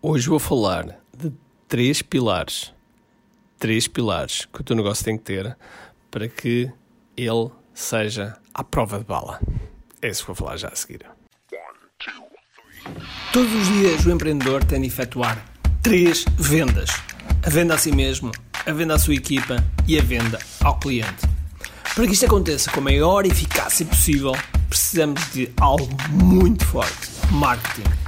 Hoje vou falar de três pilares. Três pilares que o teu negócio tem que ter para que ele seja à prova de bala. É isso que vou falar já a seguir. Todos os dias o empreendedor tem de efetuar três vendas: a venda a si mesmo, a venda à sua equipa e a venda ao cliente. Para que isto aconteça com a maior eficácia possível, precisamos de algo muito forte: marketing.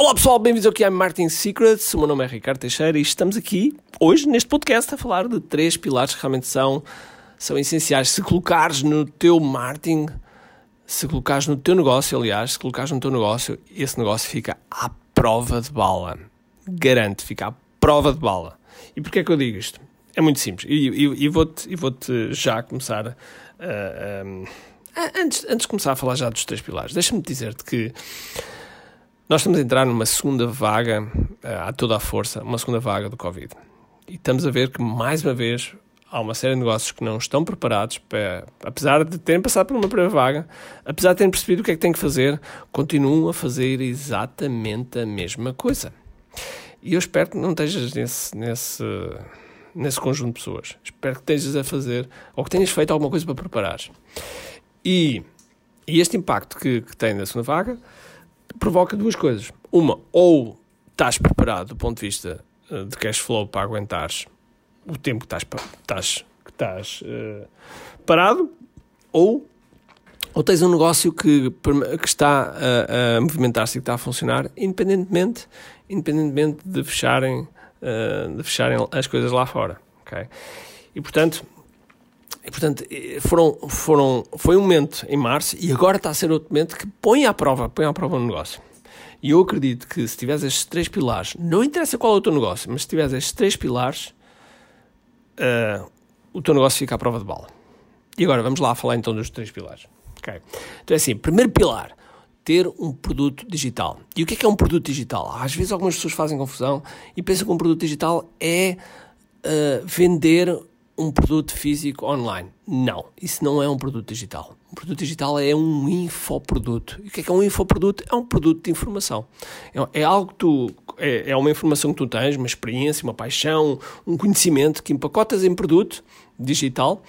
Olá pessoal, bem-vindos ao QI Marketing Secrets. O meu nome é Ricardo Teixeira e estamos aqui hoje neste podcast a falar de três pilares que realmente são, são essenciais. Se colocares no teu marketing, se colocares no teu negócio, aliás, se colocares no teu negócio, esse negócio fica à prova de bala. Garanto, fica à prova de bala. E porquê é que eu digo isto? É muito simples. E, vou-te vou já começar. Uh, um, antes, antes de começar a falar já dos três pilares, deixa-me dizer-te que nós estamos a entrar numa segunda vaga, a toda a força, uma segunda vaga do Covid. E estamos a ver que, mais uma vez, há uma série de negócios que não estão preparados para, apesar de terem passado por uma primeira vaga, apesar de terem percebido o que é que têm que fazer, continuam a fazer exatamente a mesma coisa. E eu espero que não estejas nesse, nesse, nesse conjunto de pessoas. Espero que estejas a fazer, ou que tenhas feito alguma coisa para preparares. E, e este impacto que, que tem na segunda vaga provoca duas coisas. Uma, ou estás preparado do ponto de vista uh, de cash flow para aguentares o tempo que estás, que estás uh, parado, ou, ou tens um negócio que, que está a, a movimentar-se e que está a funcionar, independentemente, independentemente de, fecharem, uh, de fecharem as coisas lá fora. Okay? E portanto, portanto, foram, foram, foi um momento em março e agora está a ser outro momento que põe à prova, põe à prova o negócio. E eu acredito que se tiveres estes três pilares, não interessa qual é o teu negócio, mas se tiveres estes três pilares, uh, o teu negócio fica à prova de bala. E agora vamos lá falar então dos três pilares. Okay. Então é assim, primeiro pilar, ter um produto digital. E o que é, que é um produto digital? Às vezes algumas pessoas fazem confusão e pensam que um produto digital é uh, vender um produto físico online. Não, isso não é um produto digital. Um produto digital é um infoproduto. E o que é, que é um infoproduto? É um produto de informação. É, é algo que tu. É, é, uma informação que tu tens, uma experiência, uma paixão, um conhecimento que empacotas em produto digital.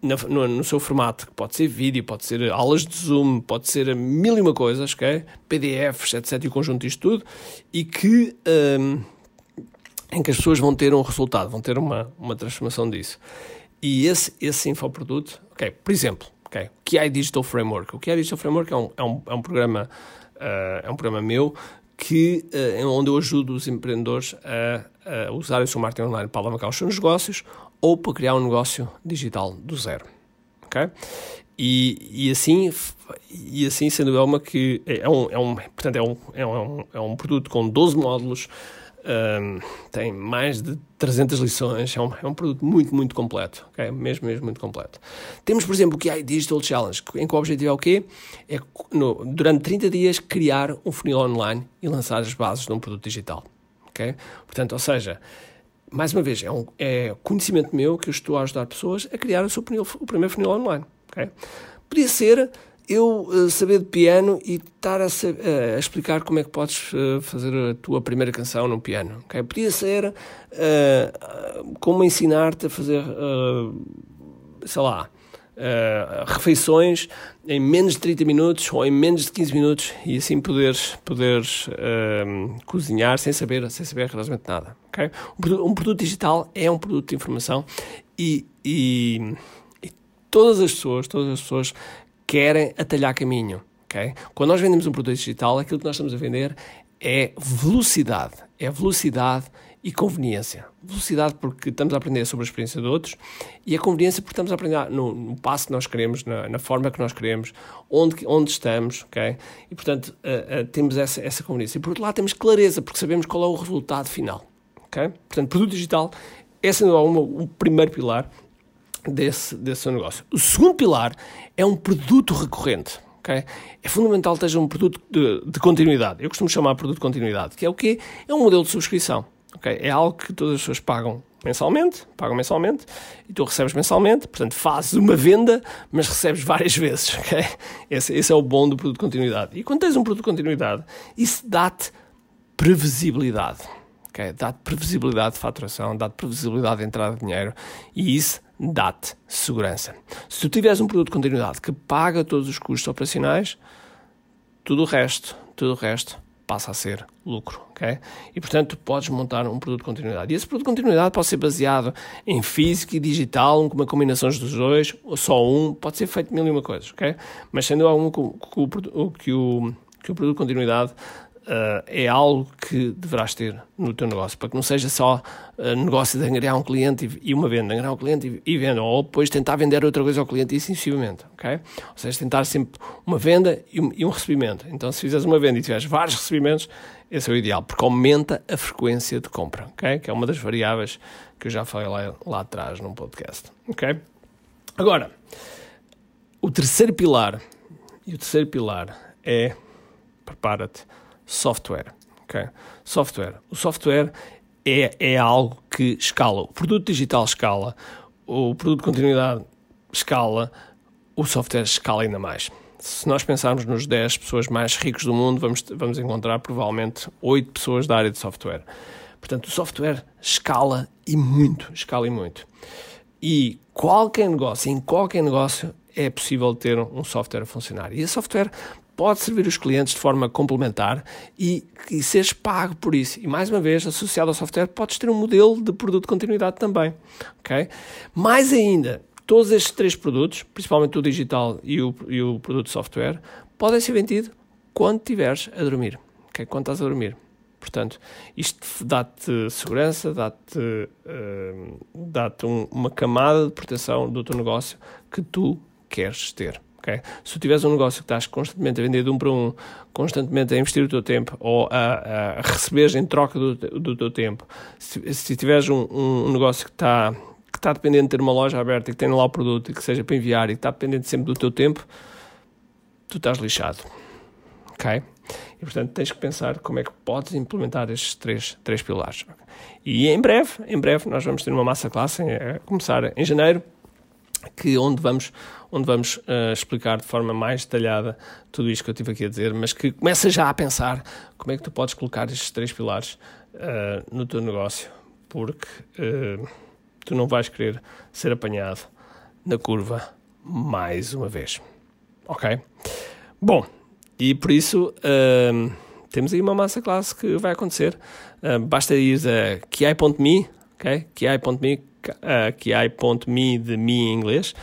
No, no, seu formato, que pode ser vídeo, pode ser aulas de Zoom, pode ser mil e uma coisas, okay? PDFs, etc. E o conjunto disto tudo, e que um, em que as pessoas vão ter um resultado, vão ter uma, uma transformação disso. E esse, esse infoproduto, ok, por exemplo, okay, o QI Digital Framework. O QI Digital Framework é um, é um, é um programa, uh, é um programa meu que, uh, onde eu ajudo os empreendedores a, a usar o seu marketing online para alavancar os seus negócios ou para criar um negócio digital do zero. ok? E, e, assim, e assim, sendo uma que é um, é um, portanto, é um, é um, é um produto com 12 módulos, um, tem mais de 300 lições, é um, é um produto muito, muito completo, okay? mesmo, mesmo muito completo. Temos, por exemplo, o QI Digital Challenge, em que o objetivo é o quê? É, no, durante 30 dias, criar um funil online e lançar as bases de um produto digital. Okay? Portanto, ou seja, mais uma vez, é, um, é conhecimento meu que eu estou a ajudar pessoas a criar o, seu funil, o primeiro funil online. Okay? Podia ser eu uh, saber de piano e estar a, uh, a, explicar como é que podes uh, fazer a tua primeira canção no piano. Okay? Podia ser como ensinar-te a fazer, sei lá, refeições em menos de 30 minutos ou em menos de 15 minutos e assim poderes, poderes cozinhar sem saber, sem saber relativamente nada. Okay? Um, um, produto digital é um produto de informação e, e, e todas as pessoas, todas as pessoas querem atalhar caminho. Okay? Quando nós vendemos um produto digital, aquilo que nós estamos a vender é velocidade. É velocidade e conveniência. Velocidade porque estamos a aprender sobre a experiência de outros e a conveniência porque estamos a aprender no, no passo que nós queremos, na, na, forma que nós queremos, onde, onde estamos, ok? E, portanto, uh, uh, temos essa, essa conveniência. E, por outro lado, temos clareza porque sabemos qual é o resultado final, Okay? Portanto, produto digital é, sem dúvida alguma, o primeiro pilar desse, desse seu negócio. O segundo pilar é um produto recorrente. Okay? É fundamental que esteja um produto de, de, continuidade. Eu costumo chamar produto de continuidade, que é o quê? É um modelo de subscrição. Okay? É algo que todas as pessoas pagam mensalmente, pagam mensalmente, e tu recebes mensalmente, portanto fazes uma venda, mas recebes várias vezes. Okay? Esse, esse é o bom do produto de continuidade. E quando tens um produto de continuidade, isso dá-te previsibilidade. Okay? Dá-te previsibilidade de faturação, dá-te previsibilidade de entrada de dinheiro e isso dá-te segurança. Se tu tiveres um produto de continuidade que paga todos os custos operacionais, tudo o resto, tudo o resto passa a ser lucro, ok? E portanto podes montar um produto de continuidade. E esse produto de continuidade pode ser baseado em físico e digital, com uma combinação dos dois, ou só um, pode ser feito mil e uma coisas, ok? Mas sendo algum que o, que o, que o produto de continuidade uh, é algo que deverás ter no teu negócio, para que não seja só uh, negócio de angariar um cliente e, e uma venda, angariar um cliente e, e venda, ou depois tentar vender outra coisa ao cliente e assim sucessivamente, ok? Ou seja, tentar sempre uma venda e um, e um recebimento. Então, se fizeres uma venda e tiveres vários recebimentos, esse é o ideal, porque aumenta a frequência de compra, ok? Que é uma das variáveis que eu já falei lá, lá atrás num podcast, ok? Agora, o terceiro pilar, e o terceiro pilar é, prepara-te, software. Okay? Software. O software é, é algo que escala. O produto digital escala, o produto de continuidade escala, o software escala ainda mais. Se nós pensarmos nos 10 pessoas mais ricos do mundo, vamos, vamos encontrar provavelmente 8 pessoas da área de software. Portanto, o software escala e muito, escala e muito. E qualquer negócio, em qualquer negócio, é possível ter um software a funcionar. E esse software pode servir os clientes de forma complementar e, e seres pago por isso. E mais uma vez, associado ao software, podes ter um modelo de produto de continuidade também. Okay? Mais ainda, todos estes três produtos, principalmente o digital e o, e o produto de software, podem ser vendidos quando estiveres a dormir. Okay? Quando estás a dormir. Portanto, isto dá-te segurança, dá-te uh, dá um, uma camada de proteção do teu negócio que tu queres ter. Se tu tiveres um negócio que estás constantemente a vender de um para um, constantemente a investir o teu tempo ou a, a receber em troca do, do teu tempo, se, se tiveres um, um negócio que está, que está dependente de ter uma loja aberta e que tenha lá o produto e que seja para enviar e que está dependente sempre do teu tempo, tu estás lixado. Ok? E portanto tens que pensar como é que podes implementar estes três, três pilares. E em breve, em breve, nós vamos ter uma massa classe, a começar em janeiro, que onde vamos, onde vamos uh, explicar de forma mais detalhada tudo isto que eu tive aqui a dizer, mas que começa já a pensar como é que tu podes colocar estes três pilares uh, no teu negócio, porque uh, tu não vais querer ser apanhado na curva mais uma vez. Ok? Bom, e por isso temos aí uma massa classe que vai acontecer. basta ir a kiai.me, ok? kiai.me uh, kiai.me de me em inglês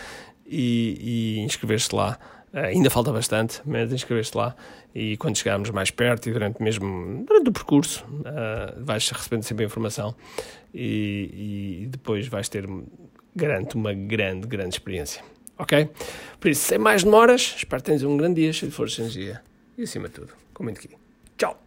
e, e inscrever-se lá. Uh, ainda falta bastante, mas inscrever-se lá e quando chegarmos mais perto e durante mesmo durante o percurso uh, vais recebendo sempre a informação e, e depois vais ter, garanto, uma grande, grande experiência. Ok? Por isso, sem mais demoras, espero que tenhas um grande dia cheio de força e energia e acima de tudo, comente aqui. Tchau!